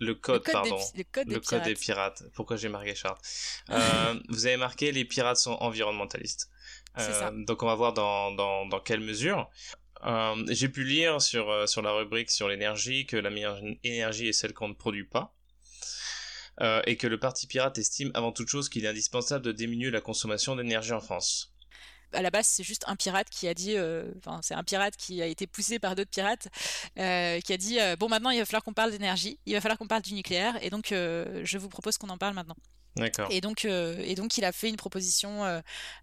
Le code, pardon. le code, des, pirates. Pourquoi j'ai marqué charte euh, Vous avez marqué les pirates sont environnementalistes. Euh, donc on va voir dans, dans, dans quelle mesure. j'ai pu lire sur, sur la rubrique sur l'énergie que la meilleure énergie est celle qu'on ne produit pas. et que le Parti pirate estime avant toute chose qu'il est indispensable de diminuer la consommation d'énergie en France à la base, c'est juste un pirate qui a dit, euh, enfin, c'est un pirate qui a été poussé par d'autres pirates, euh, qui a dit euh, bon, maintenant, il va falloir qu'on parle d'énergie, il va falloir qu'on parle du nucléaire, et donc, je vous propose qu'on en parle maintenant. Et donc, euh, et donc, il a fait une proposition. Euh,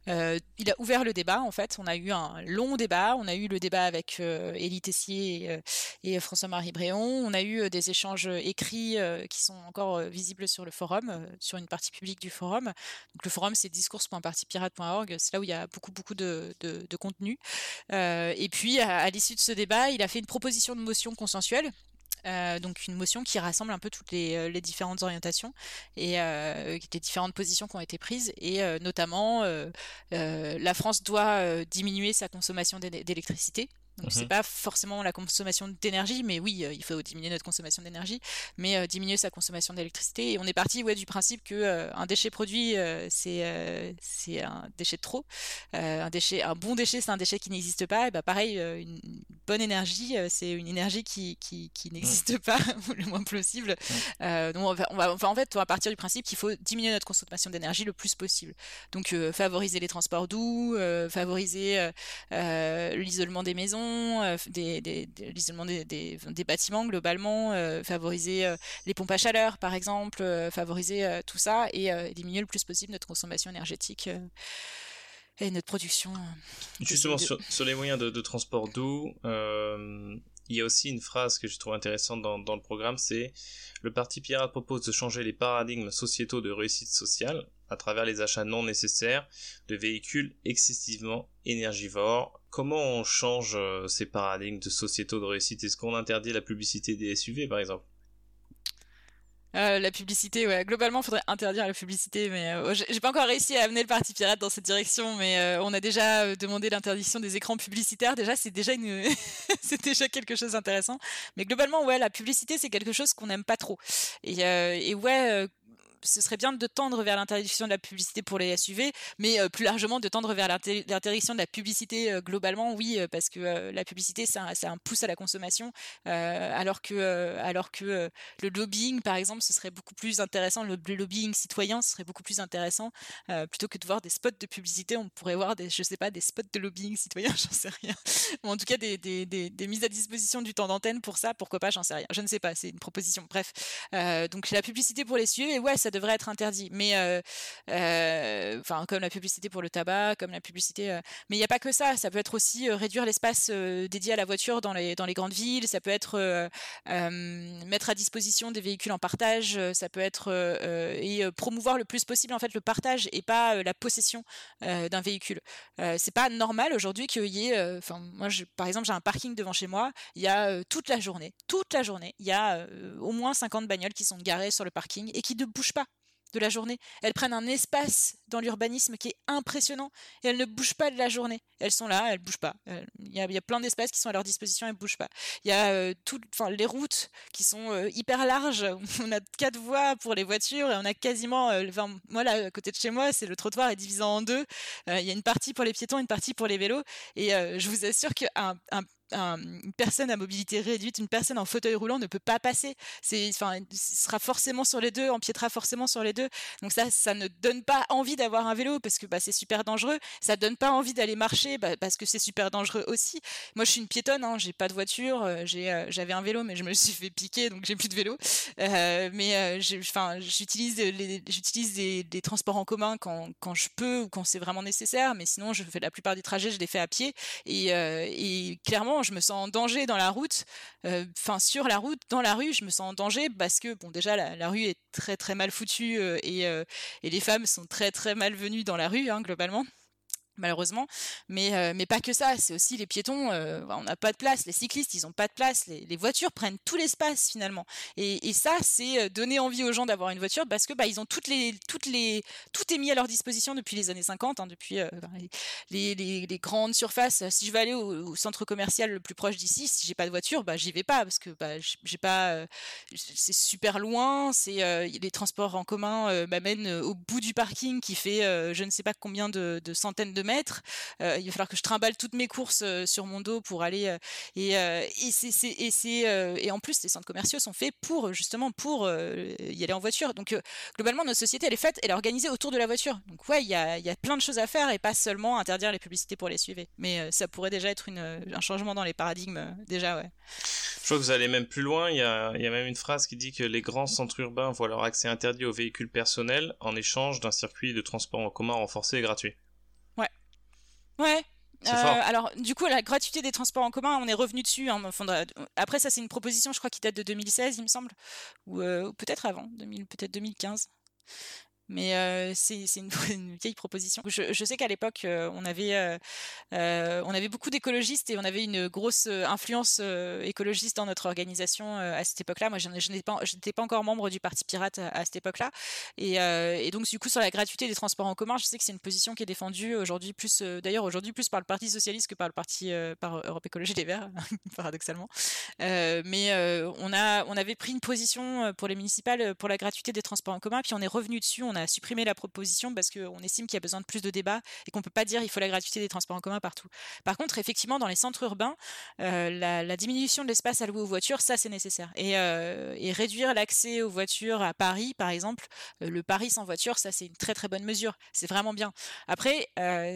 euh, il a ouvert le débat. En fait, on a eu un long débat. On a eu le débat avec Élie Tessier et, François-Marie Bréon. On a eu des échanges écrits qui sont encore visibles sur le forum, sur une partie publique du forum. Donc, le forum, c'est discours.partipirate.org. C'est là où il y a beaucoup, beaucoup de, de, contenu. et puis, à l'issue de ce débat, il a fait une proposition de motion consensuelle euh, donc une motion qui rassemble un peu toutes les, euh, différentes orientations et euh, les différentes positions qui ont été prises et notamment la France doit diminuer sa consommation d'électricité donc c'est mhm. pas forcément la consommation d'énergie, mais oui, euh, il faut diminuer notre consommation d'énergie, mais euh, diminuer sa consommation d'électricité. Et on est parti ouais, du principe que euh, un déchet produit, c'est c'est un déchet de trop. un déchet, un bon déchet, c'est un déchet qui n'existe pas. Et bah pareil, une bonne énergie, c'est une énergie qui, qui, qui n'existe pas le moins possible. donc on va, on va, enfin, en fait, on va partir du principe qu'il faut diminuer notre consommation d'énergie le plus possible. Donc favoriser les transports doux, favoriser l'isolement des maisons euh, des, l'isolement des, des, bâtiments globalement, euh, favoriser euh, les pompes à chaleur par exemple, favoriser tout ça et diminuer le plus possible notre consommation énergétique et notre production. Justement, sur, les moyens de, transport doux, il y a aussi une phrase que je trouve intéressante dans, dans le programme, c'est le Parti Pirate propose de changer les paradigmes sociétaux de réussite sociale à travers les achats non nécessaires de véhicules excessivement énergivores. Comment on change euh, ces paradigmes de sociétaux de réussite? Est-ce qu'on interdit la publicité des SUV par exemple? Euh, la publicité, ouais. Globalement, il faudrait interdire la publicité, mais euh, j'ai pas encore réussi à amener le Parti Pirate dans cette direction, mais on a déjà demandé l'interdiction des écrans publicitaires. Déjà, c'est déjà une, c'est déjà quelque chose d'intéressant. Mais globalement, ouais, la publicité, c'est quelque chose qu'on n'aime pas trop. Et ouais, ce serait bien de tendre vers l'interdiction de la publicité pour les SUV, mais euh, plus largement de tendre vers l'interdiction de la publicité euh, globalement, oui, euh, parce que la publicité, c'est un, pouce à la consommation, alors que, alors que le lobbying, par exemple, ce serait beaucoup plus intéressant, le, lobbying citoyen, ce serait beaucoup plus intéressant, plutôt que de voir des spots de publicité, on pourrait voir des, je sais pas, des spots de lobbying citoyen, j'en sais rien, ou en tout cas des, des, des, mises à disposition du temps d'antenne pour ça, pourquoi pas, j'en sais rien, je ne sais pas, c'est une proposition, bref. donc la publicité pour les SUV, ouais, ça devrait être interdit. Mais, enfin, comme la publicité pour le tabac, comme la publicité. mais il n'y a pas que ça. Ça peut être aussi réduire l'espace dédié à la voiture dans les dans les grandes villes. Ça peut être mettre à disposition des véhicules en partage. Ça peut être et promouvoir le plus possible en fait le partage et pas la possession d'un véhicule. c'est pas normal aujourd'hui qu'il y ait. Enfin, moi, par exemple, j'ai un parking devant chez moi. Il y a toute la journée, toute la journée, il y a au moins 50 bagnoles qui sont garées sur le parking et qui ne bougent pas de la journée. Elles prennent un espace dans l'urbanisme qui est impressionnant et elles ne bougent pas de la journée. Elles sont là, elles bougent pas. Il y, a, plein d'espaces qui sont à leur disposition, elles ne bougent pas. Il y a euh, les routes qui sont euh, hyper larges. On a quatre voies pour les voitures et on a quasiment, euh, moi là, à côté de chez moi, c'est le trottoir est divisé en deux. Il y a une partie pour les piétons, une partie pour les vélos. Et je vous assure qu'un un une personne à mobilité réduite, une personne en fauteuil roulant ne peut pas passer. C'est, enfin, sera forcément sur les deux, empiétera forcément sur les deux. Donc ça, ça ne donne pas envie d'avoir un vélo parce que bah, c'est super dangereux. Ça donne pas envie d'aller marcher bah, parce que c'est super dangereux aussi. Moi, je suis une piétonne, hein, j'ai pas de voiture, euh, j'ai, euh, j'avais un vélo, mais je me suis fait piquer, donc j'ai plus de vélo. Euh, mais enfin, j'utilise j'utilise des, des, transports en commun quand, quand je peux ou quand c'est vraiment nécessaire. Mais sinon, je fais la plupart des trajets, je les fais à pied. Et, et clairement je me sens en danger dans la route, euh, enfin sur la route, dans la rue, je me sens en danger parce que bon déjà la, rue est très très mal foutue euh, et, euh, et, les femmes sont très très malvenues dans la rue hein, globalement malheureusement. Mais, euh, mais pas que ça, c'est aussi les piétons, euh, on n'a pas de place, les cyclistes, ils n'ont pas de place, les, voitures prennent tout l'espace finalement. Et, ça, c'est euh, donner envie aux gens d'avoir une voiture parce que bah, ils ont toutes les, toutes les, tout est mis à leur disposition depuis les années 50, hein, depuis les, les, les, grandes surfaces. Si je veux aller au, centre commercial le plus proche d'ici, si j'ai pas de voiture, bah, j'y vais pas parce que bah, j'ai pas, c'est super loin, c'est les transports en commun m'amènent au bout du parking qui fait je ne sais pas combien de, de centaines de mètres. Euh, il va falloir que je trimballe toutes mes courses euh, sur mon dos pour aller euh, et et c'est et et en plus les centres commerciaux sont faits pour justement pour y aller en voiture. Donc globalement notre société elle est faite, elle est organisée autour de la voiture. Donc ouais, il y a y a plein de choses à faire et pas seulement interdire les publicités pour les suivre. Mais ça pourrait déjà être un changement dans les paradigmes déjà ouais. Je crois que vous allez même plus loin. Il y, a, il y a même une phrase qui dit que les grands centres urbains voient leur accès interdit aux véhicules personnels en échange d'un circuit de transport en commun renforcé et gratuit. Ouais. Euh, alors, du coup, la gratuité des transports en commun, on est revenu dessus. Hein, après, ça, c'est une proposition, je crois, qui date de 2016, il me semble, ou, euh, peut-être avant, peut-être 2015. Mais c'est une, vieille proposition. Je, sais qu'à l'époque, on avait beaucoup d'écologistes et on avait une grosse influence écologiste dans notre organisation à cette époque-là. Moi, je, n'étais pas encore membre du Parti Pirate à, cette époque-là. Et, donc, du coup, sur la gratuité des transports en commun, je sais que c'est une position qui est défendue aujourd'hui plus, d'ailleurs aujourd'hui plus par le Parti socialiste que par le Parti par Europe Écologie des Verts, paradoxalement. mais on avait pris une position pour les municipales pour la gratuité des transports en commun, puis on est revenu dessus. A supprimé la proposition parce qu'on estime qu'il y a besoin de plus de débats et qu'on peut pas dire il faut la gratuité des transports en commun partout. Par contre, effectivement, dans les centres urbains, euh, la, diminution de l'espace alloué aux voitures, ça c'est nécessaire. Et, euh, réduire l'accès aux voitures à Paris, par exemple, euh, le Paris sans voiture, ça c'est une très très bonne mesure. C'est vraiment bien. Après,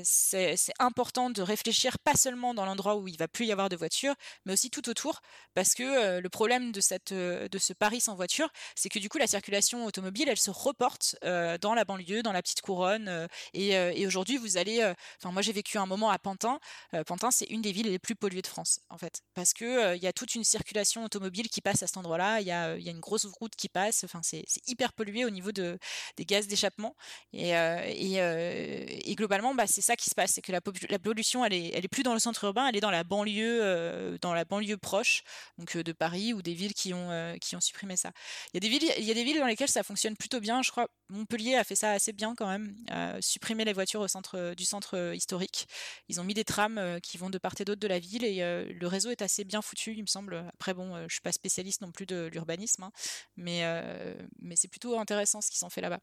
c'est important de réfléchir pas seulement dans l'endroit où il va plus y avoir de voitures, mais aussi tout autour, parce que le problème de cette de ce Paris sans voiture, c'est que du coup la circulation automobile, elle se reporte dans la banlieue, dans la petite couronne. Euh, euh, et, aujourd'hui, vous allez. Euh, enfin, moi, j'ai vécu un moment à Pantin. Pantin, c'est une des villes les plus polluées de France, en fait, parce que il y a toute une circulation automobile qui passe à cet endroit-là. Il y a, une grosse route qui passe. Enfin, c'est hyper pollué au niveau de, des gaz d'échappement. Et, globalement, bah, c'est ça qui se passe, c'est que la, pollution, elle est, plus dans le centre urbain, elle est dans la banlieue, dans la banlieue proche, donc de Paris ou des villes qui ont, supprimé ça. Il y a des villes, il y a des villes dans lesquelles ça fonctionne plutôt bien. Je crois Montpellier a fait ça assez bien quand même, supprimer les voitures au centre du centre euh, historique. Ils ont mis des trams euh, qui vont de part et d'autre de la ville et euh, le réseau est assez bien foutu, il me semble. Après bon, je suis pas spécialiste non plus de l'urbanisme, hein, mais mais c'est plutôt intéressant ce qu'ils ont fait là-bas.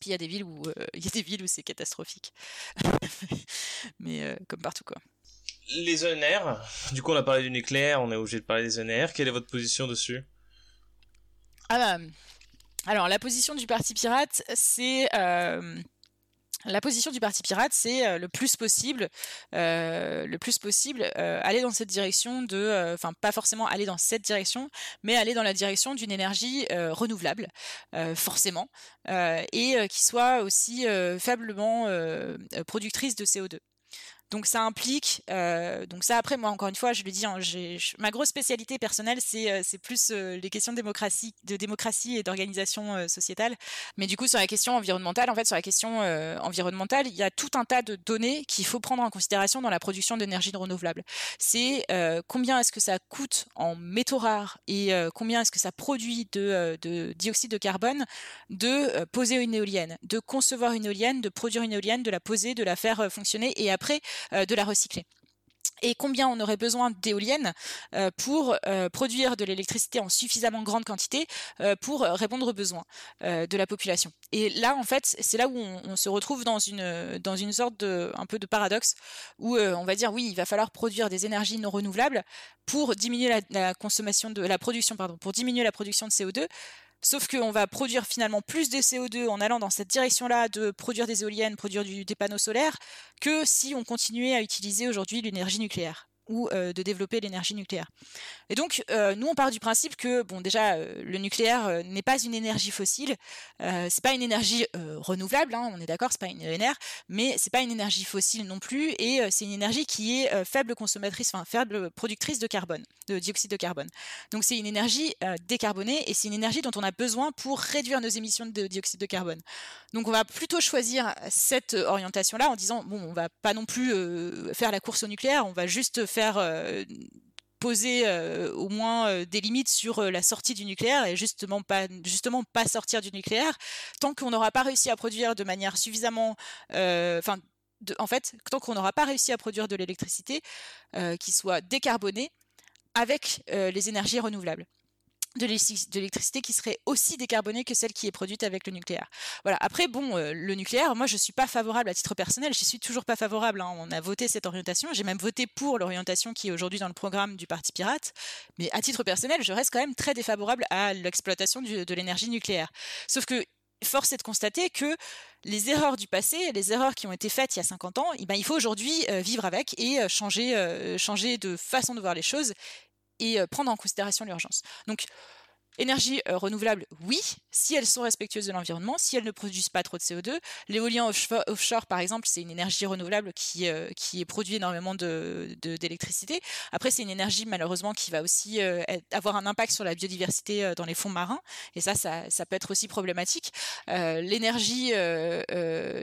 Puis il y a des villes où il y a des villes où c'est catastrophique, mais comme partout quoi. Les ENR, du coup on a parlé du nucléaire, on est obligé de parler des ENR. Quelle est votre position dessus? Ah bah alors, la position du Parti Pirate, c'est... Euh, la position du Parti pirate, c'est le plus possible, le plus possible, aller dans cette direction de, enfin pas forcément aller dans cette direction, mais aller dans la direction d'une énergie renouvelable, forcément, et qui soit aussi faiblement productrice de CO2. Donc ça implique, euh, donc ça après moi encore une fois je le dis, hein, ma grosse spécialité personnelle c'est euh, plus euh, les questions de démocratie, de démocratie et d'organisation sociétale. Mais du coup sur la question environnementale, en fait sur la question environnementale, il y a tout un tas de données qu'il faut prendre en considération dans la production d'énergie renouvelable. C'est combien est-ce que ça coûte en métaux rares et combien est-ce que ça produit de, de dioxyde de carbone de poser une éolienne, de concevoir une éolienne, de produire une éolienne, de la poser, de la faire fonctionner et après de la recycler et combien on aurait besoin d'éoliennes euh, pour euh, produire de l'électricité en suffisamment grande quantité pour répondre aux besoins de la population. Et là, en fait, c'est là où on, se retrouve dans une, sorte de, un peu de paradoxe, où on va dire, oui, il va falloir produire des énergies non renouvelables pour diminuer consommation de la production, pardon, pour diminuer la production de CO2, Sauf qu'on va produire finalement plus de CO2 en allant dans cette direction-là de produire des éoliennes, produire des panneaux solaires, que si on continuait à utiliser aujourd'hui l'énergie nucléaire ou euh, de développer l'énergie nucléaire. Et donc, euh, nous, on part du principe que, bon, déjà, euh, le nucléaire n'est pas une énergie fossile, c'est pas une énergie renouvelable, hein, on est d'accord, c'est pas une ENR, mais c'est pas une énergie fossile non plus, et c'est une énergie qui est faible consommatrice, enfin faible productrice de carbone, de dioxyde de carbone. Donc, c'est une énergie décarbonée et c'est une énergie dont on a besoin pour réduire nos émissions de dioxyde de carbone. Donc, on va plutôt choisir cette orientation-là en disant, bon, on va pas non plus faire la course au nucléaire, on va juste faire euh, poser euh, au moins euh, des limites sur la sortie du nucléaire et justement pas justement pas sortir du nucléaire. Tant qu'on n'aura pas réussi à produire de manière suffisamment enfin en fait tant qu'on n'aura pas réussi à produire de l'électricité qui soit décarbonée avec les énergies renouvelables de l'électricité qui serait aussi décarbonée que celle qui est produite avec le nucléaire. Voilà. Après, bon, euh, le nucléaire, moi, je suis pas favorable à titre personnel. Je suis toujours pas favorable. Hein. On a voté cette orientation. J'ai même voté pour l'orientation qui est aujourd'hui dans le programme du Parti pirate. Mais à titre personnel, je reste quand même très défavorable à l'exploitation de l'énergie nucléaire. Sauf que force est de constater que les erreurs du passé, les erreurs qui ont été faites il y a 50 ans, eh ben, il faut aujourd'hui euh, vivre avec et euh, changer, changer de façon de voir les choses et prendre en considération l'urgence. Donc, Énergie renouvelable, oui, si elles sont respectueuses de l'environnement, si elles ne produisent pas trop de CO2. L'éolien offshore, par exemple, c'est une énergie renouvelable qui, qui est produit énormément d'électricité. De, Après, c'est une énergie, malheureusement, qui va aussi avoir un impact sur la biodiversité dans les fonds marins. Et ça, ça, peut être aussi problématique. l'énergie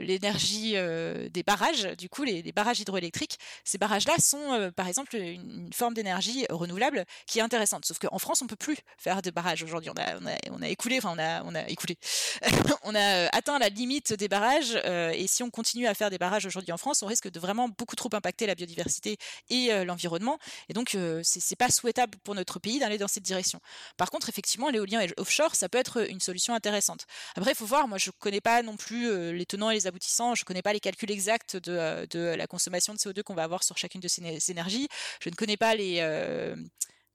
l'énergie des barrages, du coup, les, les barrages hydroélectriques, ces barrages-là sont, par exemple, une, une forme d'énergie renouvelable qui est intéressante. Sauf qu'en France, on peut plus faire de barrages aujourd'hui. On a, écoulé, enfin on a, écoulé, on a euh, atteint la limite des barrages. Euh, et si on continue à faire des barrages aujourd'hui en France, on risque de vraiment beaucoup trop impacter la biodiversité et euh, l'environnement. Et donc c'est pas souhaitable pour notre pays d'aller dans cette direction. Par contre, effectivement, l'éolien offshore, ça peut être une solution intéressante. Après, il faut voir. Moi, je connais pas non plus les tenants et les aboutissants. Je connais pas les calculs exacts de la consommation de CO2 qu'on va avoir sur chacune de ces énergies. Je ne connais pas les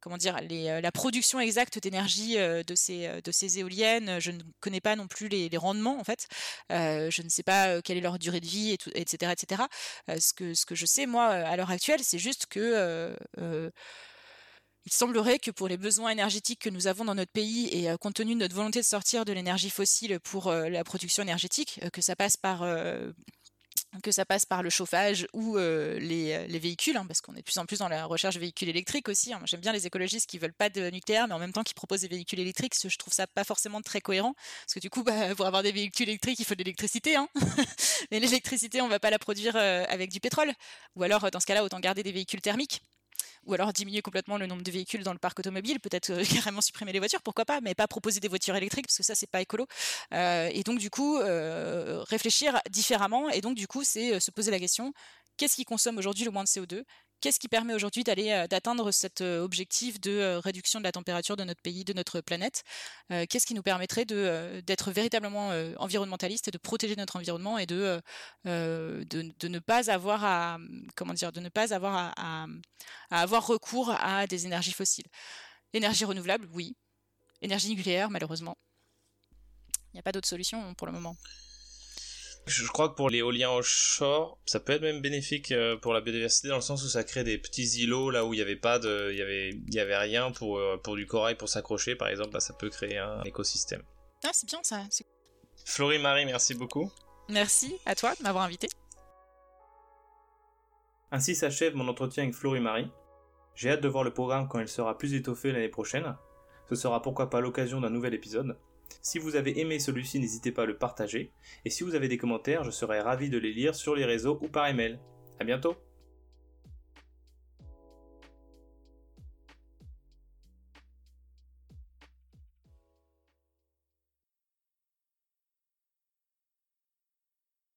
comment dire, euh, la production exacte d'énergie euh, de, ces, euh, de ces éoliennes. Je ne connais pas non plus les, rendements, en fait. je ne sais pas quelle est leur durée de vie, et etc. etc. ce, que, je sais, moi, à l'heure actuelle, c'est juste que... il semblerait que pour les besoins énergétiques que nous avons dans notre pays et compte tenu de notre volonté de sortir de l'énergie fossile pour la production énergétique, que ça passe par que ça passe par le chauffage ou les, les, véhicules, hein, parce qu'on est de plus en plus dans la recherche de véhicules électriques aussi. Hein. J'aime bien les écologistes qui veulent pas de nucléaire, mais en même temps qui proposent des véhicules électriques. Je trouve ça pas forcément très cohérent, parce que du coup, bah, pour avoir des véhicules électriques, il faut de l'électricité. Hein. mais l'électricité, on va pas la produire avec du pétrole. Ou alors, dans ce cas-là, autant garder des véhicules thermiques ou alors diminuer complètement le nombre de véhicules dans le parc automobile, peut-être euh, carrément supprimer les voitures, pourquoi pas, mais pas proposer des voitures électriques parce que ça c'est pas écolo. Euh, et donc du coup euh, réfléchir différemment et donc du coup c'est se poser la question qu'est-ce qui consomme aujourd'hui le moins de CO2 Qu'est-ce qui permet aujourd'hui euh, d'atteindre cet euh, objectif de euh, réduction de la température de notre pays, de notre planète Qu'est-ce qui nous permettrait d'être véritablement environnementaliste et de protéger notre environnement et de, ne pas avoir à comment dire de ne pas avoir à, avoir recours à des énergies fossiles. Énergie renouvelable, oui. Énergie nucléaire, malheureusement. Il n'y a pas d'autre solution pour le moment. Je crois que pour l'éolien offshore, ça peut être même bénéfique euh, pour la biodiversité dans le sens où ça crée des petits îlots là où il n'y avait pas de, il y avait, il y avait rien pour euh, pour du corail pour s'accrocher par exemple. Bah, ça peut créer un écosystème. Ah, c'est bien ça. Florie Marie, merci beaucoup. Merci à toi de m'avoir invité. Ainsi s'achève mon entretien avec Florie Marie. J'ai hâte de voir le programme quand il sera plus étoffé l'année prochaine. Ce sera pourquoi pas l'occasion d'un nouvel épisode. Si vous avez aimé celui-ci, n'hésitez pas à le partager. Et si vous avez des commentaires, je serai ravi de les lire sur les réseaux ou par email. À bientôt